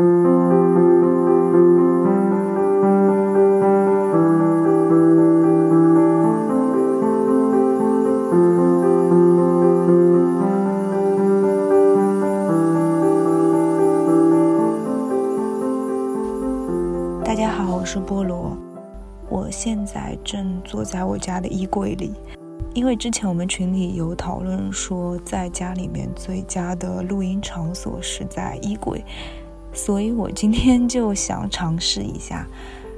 大家好，我是菠萝。我现在正坐在我家的衣柜里，因为之前我们群里有讨论说，在家里面最佳的录音场所是在衣柜，所以我今天就想尝试一下。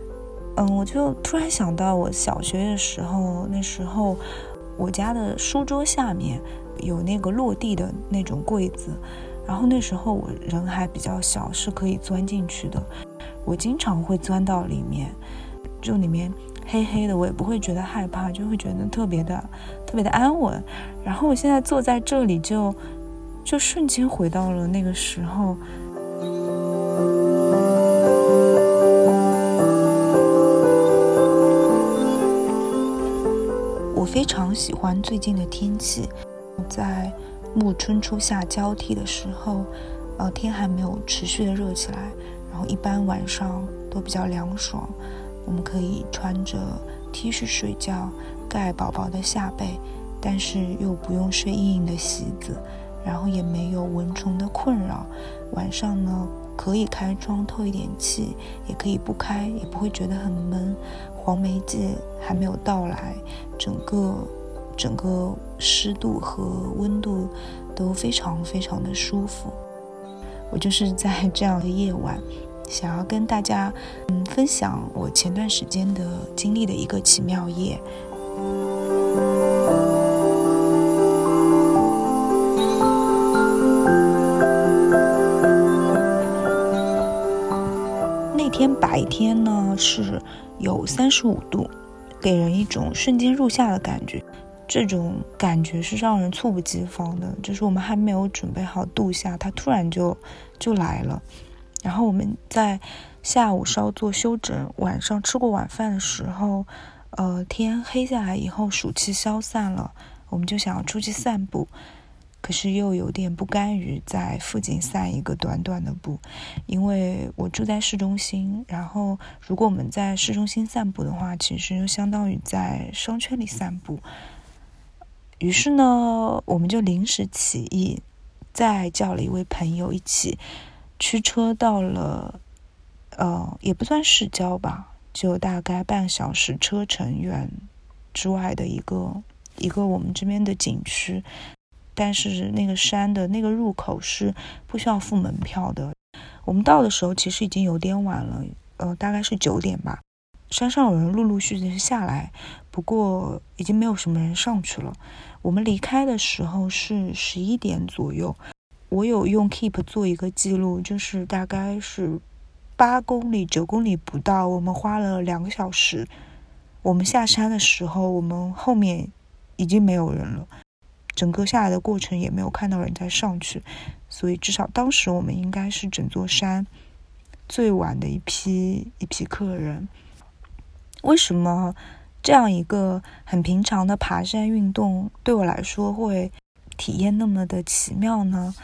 嗯，我就突然想到，我小学的时候，那时候我家的书桌下面有那个落地的那种柜子，然后那时候我人还比较小，是可以钻进去的。我经常会钻到里面，就里面黑黑的，我也不会觉得害怕，就会觉得特别的、特别的安稳。然后我现在坐在这里，就就瞬间回到了那个时候。喜欢最近的天气，在暮春初夏交替的时候，呃，天还没有持续的热起来。然后一般晚上都比较凉爽，我们可以穿着 T 恤睡觉，盖薄薄的下被，但是又不用睡硬硬的席子，然后也没有蚊虫的困扰。晚上呢，可以开窗透一点气，也可以不开，也不会觉得很闷。黄梅季还没有到来，整个整个湿度和温度都非常非常的舒服。我就是在这样的夜晚，想要跟大家嗯分享我前段时间的经历的一个奇妙夜。那天白天呢是有三十五度，给人一种瞬间入夏的感觉。这种感觉是让人猝不及防的，就是我们还没有准备好度夏，它突然就就来了。然后我们在下午稍作休整，晚上吃过晚饭的时候，呃，天黑下来以后，暑气消散了，我们就想要出去散步，可是又有点不甘于在附近散一个短短的步，因为我住在市中心，然后如果我们在市中心散步的话，其实就相当于在商圈里散步。于是呢，我们就临时起意，再叫了一位朋友一起驱车到了，呃，也不算市郊吧，就大概半小时车程远之外的一个一个我们这边的景区。但是那个山的那个入口是不需要付门票的。我们到的时候其实已经有点晚了，呃，大概是九点吧。山上有人陆陆续续下来，不过已经没有什么人上去了。我们离开的时候是十一点左右，我有用 Keep 做一个记录，就是大概是八公里、九公里不到，我们花了两个小时。我们下山的时候，我们后面已经没有人了，整个下来的过程也没有看到人再上去，所以至少当时我们应该是整座山最晚的一批一批客人。为什么？这样一个很平常的爬山运动，对我来说会体验那么的奇妙呢？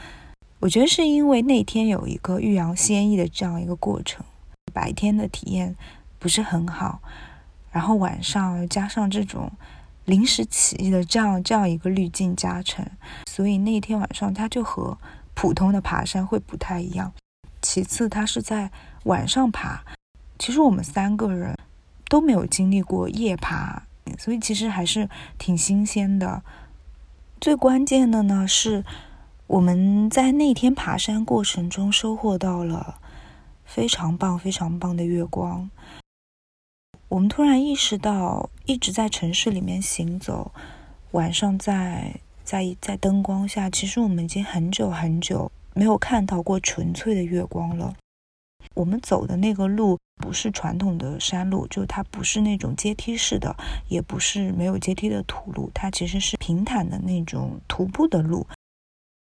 我觉得是因为那天有一个欲扬先抑的这样一个过程，白天的体验不是很好，然后晚上加上这种临时起意的这样这样一个滤镜加成，所以那天晚上它就和普通的爬山会不太一样。其次，它是在晚上爬，其实我们三个人。都没有经历过夜爬，所以其实还是挺新鲜的。最关键的呢是，我们在那天爬山过程中收获到了非常棒、非常棒的月光。我们突然意识到，一直在城市里面行走，晚上在在在灯光下，其实我们已经很久很久没有看到过纯粹的月光了。我们走的那个路不是传统的山路，就它不是那种阶梯式的，也不是没有阶梯的土路，它其实是平坦的那种徒步的路。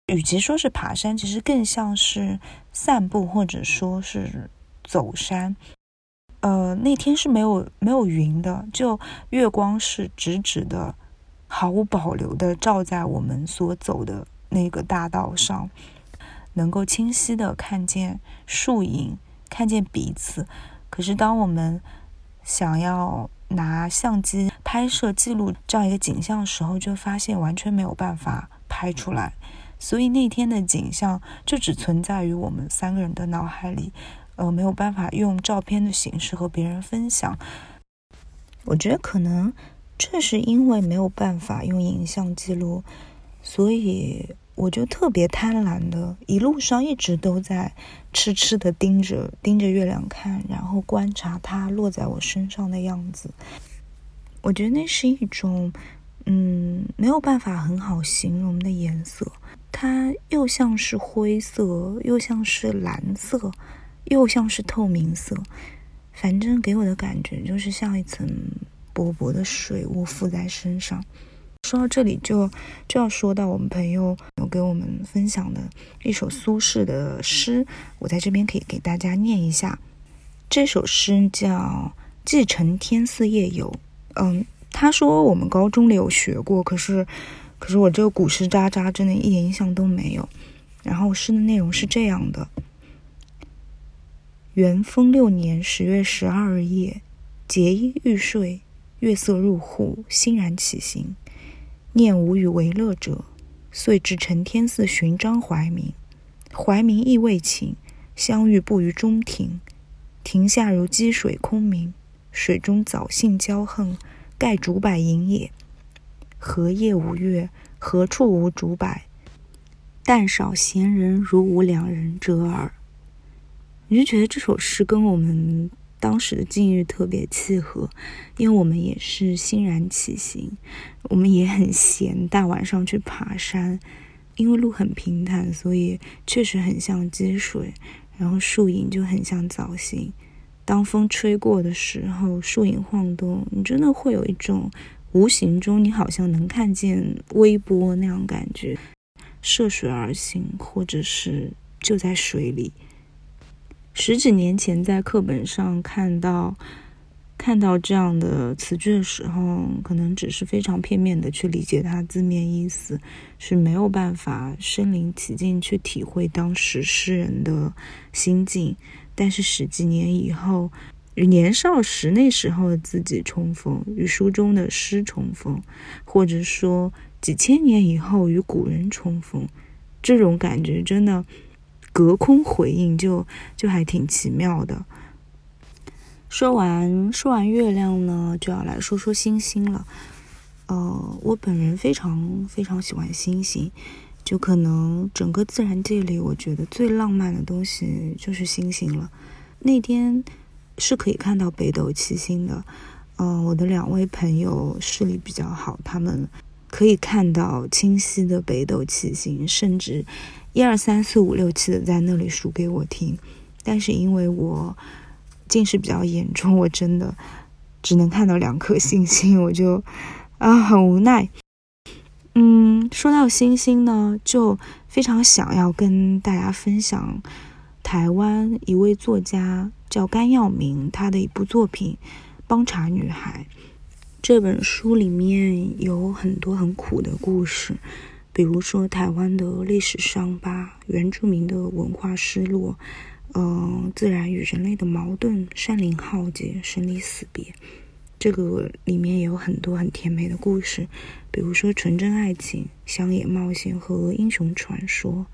与其说是爬山，其实更像是散步或者说是走山。呃，那天是没有没有云的，就月光是直直的，毫无保留的照在我们所走的那个大道上。能够清晰的看见树影，看见彼此。可是当我们想要拿相机拍摄记录这样一个景象的时候，就发现完全没有办法拍出来。所以那天的景象就只存在于我们三个人的脑海里，呃，没有办法用照片的形式和别人分享。我觉得可能正是因为没有办法用影像记录，所以我就特别贪婪的，一路上一直都在痴痴的盯着盯着月亮看，然后观察它落在我身上的样子。我觉得那是一种，嗯，没有办法很好形容的颜色。它又像是灰色，又像是蓝色，又像是透明色，反正给我的感觉就是像一层薄薄的水雾附在身上。说到这里，就就要说到我们朋友有给我们分享的一首苏轼的诗，我在这边可以给大家念一下。这首诗叫《寄承天寺夜游》。嗯，他说我们高中里有学过，可是。可是我这个古诗渣渣真的一点印象都没有。然后诗的内容是这样的：元丰六年十月十二日夜，节衣欲睡，月色入户，欣然起行。念无与为乐者，遂至承天寺寻张怀民。怀民亦未寝，相遇步于中庭。庭下如积水空明，水中藻荇交横，盖竹柏影也。何夜无月？何处无竹柏？但少闲人如吾两人者耳。你就觉得这首诗跟我们当时的境遇特别契合，因为我们也是欣然起行，我们也很闲，大晚上去爬山，因为路很平坦，所以确实很像积水，然后树影就很像藻荇。当风吹过的时候，树影晃动，你真的会有一种。无形中，你好像能看见微波那样感觉，涉水而行，或者是就在水里。十几年前在课本上看到看到这样的词句的时候，可能只是非常片面的去理解它字面意思，是没有办法身临其境去体会当时诗人的心境。但是十几年以后。与年少时那时候的自己重逢，与书中的诗重逢，或者说几千年以后与古人重逢，这种感觉真的隔空回应，就就还挺奇妙的。说完说完月亮呢，就要来说说星星了。呃，我本人非常非常喜欢星星，就可能整个自然界里，我觉得最浪漫的东西就是星星了。那天。是可以看到北斗七星的，嗯，我的两位朋友视力比较好，他们可以看到清晰的北斗七星，甚至一二三四五六七的在那里数给我听。但是因为我近视比较严重，我真的只能看到两颗星星，我就啊很无奈。嗯，说到星星呢，就非常想要跟大家分享台湾一位作家。叫甘耀明，他的一部作品《帮茶女孩》这本书里面有很多很苦的故事，比如说台湾的历史伤疤、原住民的文化失落，嗯，自然与人类的矛盾、山林浩劫、生离死别。这个里面也有很多很甜美的故事，比如说纯真爱情、乡野冒险和英雄传说。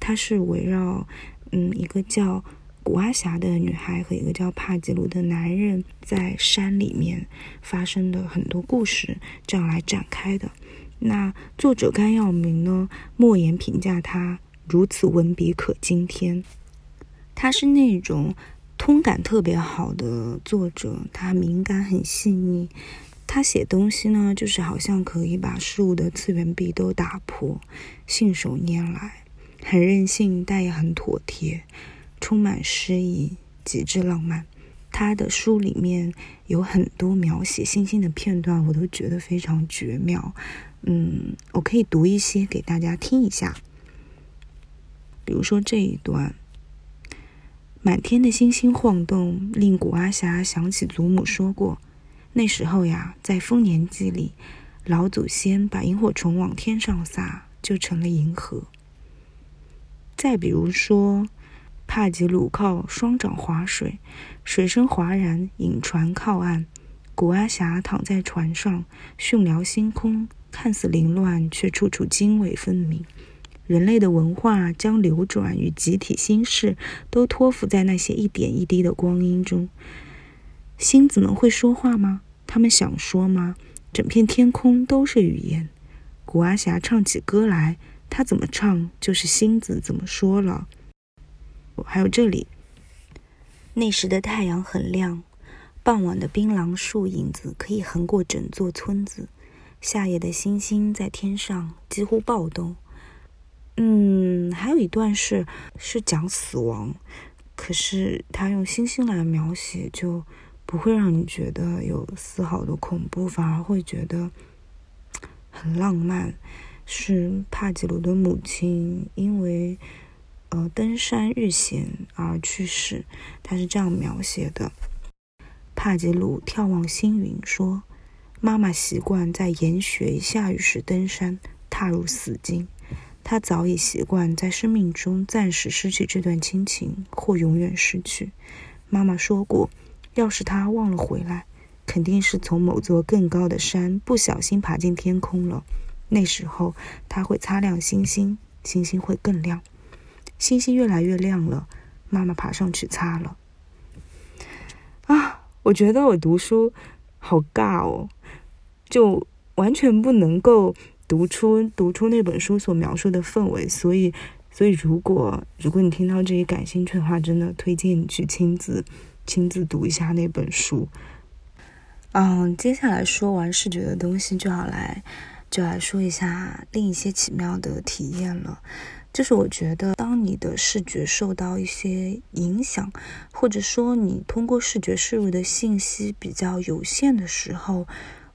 它是围绕嗯一个叫。古阿霞的女孩和一个叫帕吉鲁的男人在山里面发生的很多故事，这样来展开的。那作者甘耀明呢，莫言评价他如此文笔可惊天。他是那种通感特别好的作者，他敏感很细腻，他写东西呢，就是好像可以把事物的次元壁都打破，信手拈来，很任性，但也很妥帖。充满诗意，极致浪漫。他的书里面有很多描写星星的片段，我都觉得非常绝妙。嗯，我可以读一些给大家听一下。比如说这一段：满天的星星晃动，令古阿霞想起祖母说过，那时候呀，在丰年祭里，老祖先把萤火虫往天上撒，就成了银河。再比如说，帕吉鲁靠双掌划水，水声哗然，引船靠岸。古阿霞躺在船上，训聊星空，看似凌乱，却处处经纬分明。人类的文化将流转与集体心事都托付在那些一点一滴的光阴中。星子们会说话吗？他们想说吗？整片天空都是语言。古阿霞唱起歌来，她怎么唱，就是星子怎么说了。还有这里，那时的太阳很亮。傍晚的槟榔树影子可以横过整座村子，夏夜的星星在天上几乎暴动。嗯，还有一段是是讲死亡，可是他用星星来描写，就不会让你觉得有丝毫的恐怖，反而会觉得很浪漫。是帕吉鲁的母亲因为呃登山遇险而去世，他是这样描写的。帕吉鲁眺望星云，说：“妈妈习惯在严雪下雨时登山，踏入死境。她早已习惯在生命中暂时失去这段亲情，或永远失去。妈妈说过，要是她忘了回来，肯定是从某座更高的山不小心爬进天空了。那时候，她会擦亮星星，星星会更亮。星星越来越亮了，妈妈爬上去擦了。”啊。我觉得我读书好尬哦，就完全不能够读出读出那本书所描述的氛围，所以，所以如果如果你听到这里感兴趣的话，真的推荐你去亲自亲自读一下那本书。嗯，接下来说完视觉的东西，就要来就来说一下另一些奇妙的体验了。就是我觉得，当你的视觉受到一些影响，或者说你通过视觉摄入的信息比较有限的时候，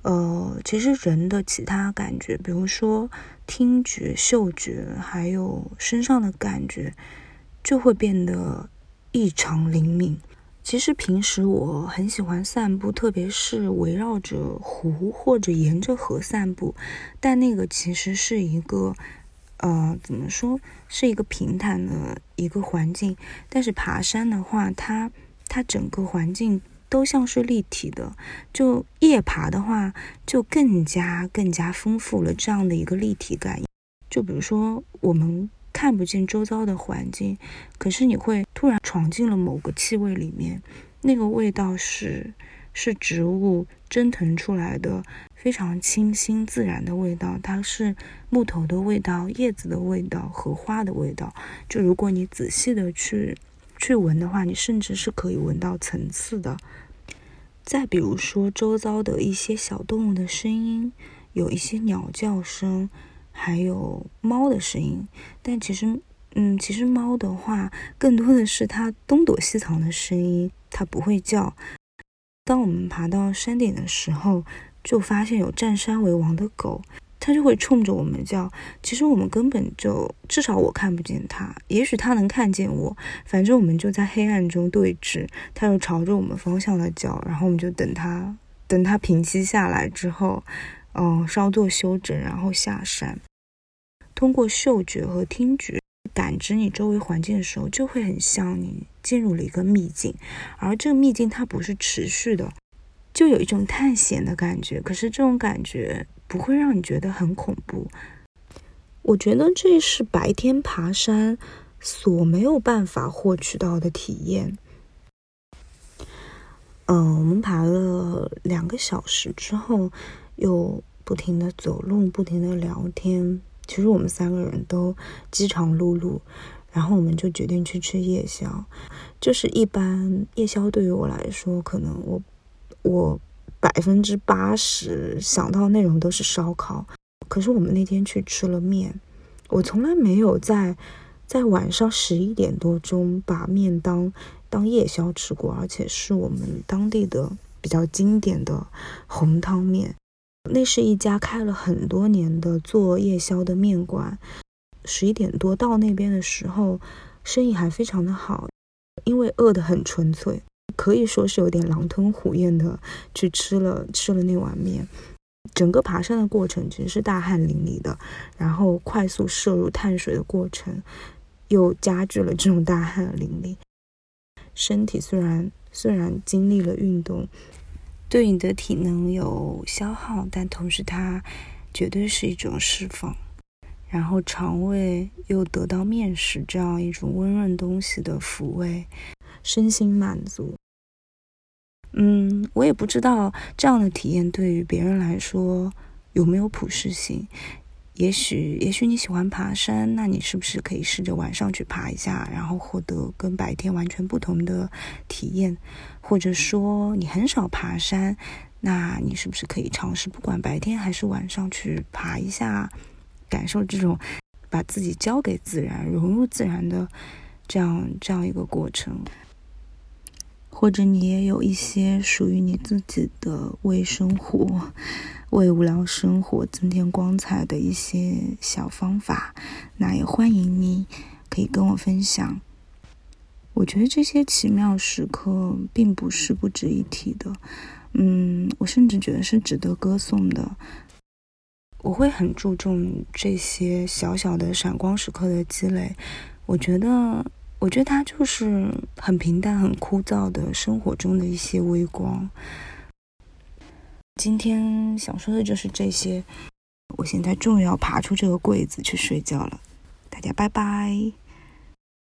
呃，其实人的其他感觉，比如说听觉、嗅觉，还有身上的感觉，就会变得异常灵敏。其实平时我很喜欢散步，特别是围绕着湖或者沿着河散步，但那个其实是一个。呃，怎么说是一个平坦的一个环境，但是爬山的话，它它整个环境都像是立体的。就夜爬的话，就更加更加丰富了这样的一个立体感。就比如说，我们看不见周遭的环境，可是你会突然闯进了某个气味里面，那个味道是是植物蒸腾出来的。非常清新自然的味道，它是木头的味道、叶子的味道、荷花的味道。就如果你仔细的去去闻的话，你甚至是可以闻到层次的。再比如说，周遭的一些小动物的声音，有一些鸟叫声，还有猫的声音。但其实，嗯，其实猫的话，更多的是它东躲西藏的声音，它不会叫。当我们爬到山顶的时候。就发现有占山为王的狗，它就会冲着我们叫。其实我们根本就，至少我看不见它，也许它能看见我。反正我们就在黑暗中对峙，它又朝着我们方向的叫，然后我们就等它，等它平息下来之后，嗯，稍作休整，然后下山。通过嗅觉和听觉感知你周围环境的时候，就会很像你进入了一个秘境，而这个秘境它不是持续的。就有一种探险的感觉，可是这种感觉不会让你觉得很恐怖。我觉得这是白天爬山所没有办法获取到的体验。嗯，我们爬了两个小时之后，又不停的走路，不停的聊天。其实我们三个人都饥肠辘辘，然后我们就决定去吃夜宵。就是一般夜宵对于我来说，可能我。我百分之八十想到内容都是烧烤，可是我们那天去吃了面。我从来没有在在晚上十一点多钟把面当当夜宵吃过，而且是我们当地的比较经典的红汤面。那是一家开了很多年的做夜宵的面馆。十一点多到那边的时候，生意还非常的好，因为饿得很纯粹。可以说是有点狼吞虎咽的去吃了吃了那碗面，整个爬山的过程其实是大汗淋漓的，然后快速摄入碳水的过程，又加剧了这种大汗淋漓。身体虽然虽然经历了运动，对你的体能有消耗，但同时它绝对是一种释放。然后肠胃又得到面食这样一种温润东西的抚慰，身心满足。嗯，我也不知道这样的体验对于别人来说有没有普适性。也许，也许你喜欢爬山，那你是不是可以试着晚上去爬一下，然后获得跟白天完全不同的体验？或者说你很少爬山，那你是不是可以尝试不管白天还是晚上去爬一下，感受这种把自己交给自然、融入自然的这样这样一个过程？或者你也有一些属于你自己的为生活、为无聊生活增添光彩的一些小方法，那也欢迎你可以跟我分享。我觉得这些奇妙时刻并不是不值一提的，嗯，我甚至觉得是值得歌颂的。我会很注重这些小小的闪光时刻的积累，我觉得。我觉得它就是很平淡、很枯燥的生活中的一些微光。今天想说的就是这些。我现在终于要爬出这个柜子去睡觉了，大家拜拜。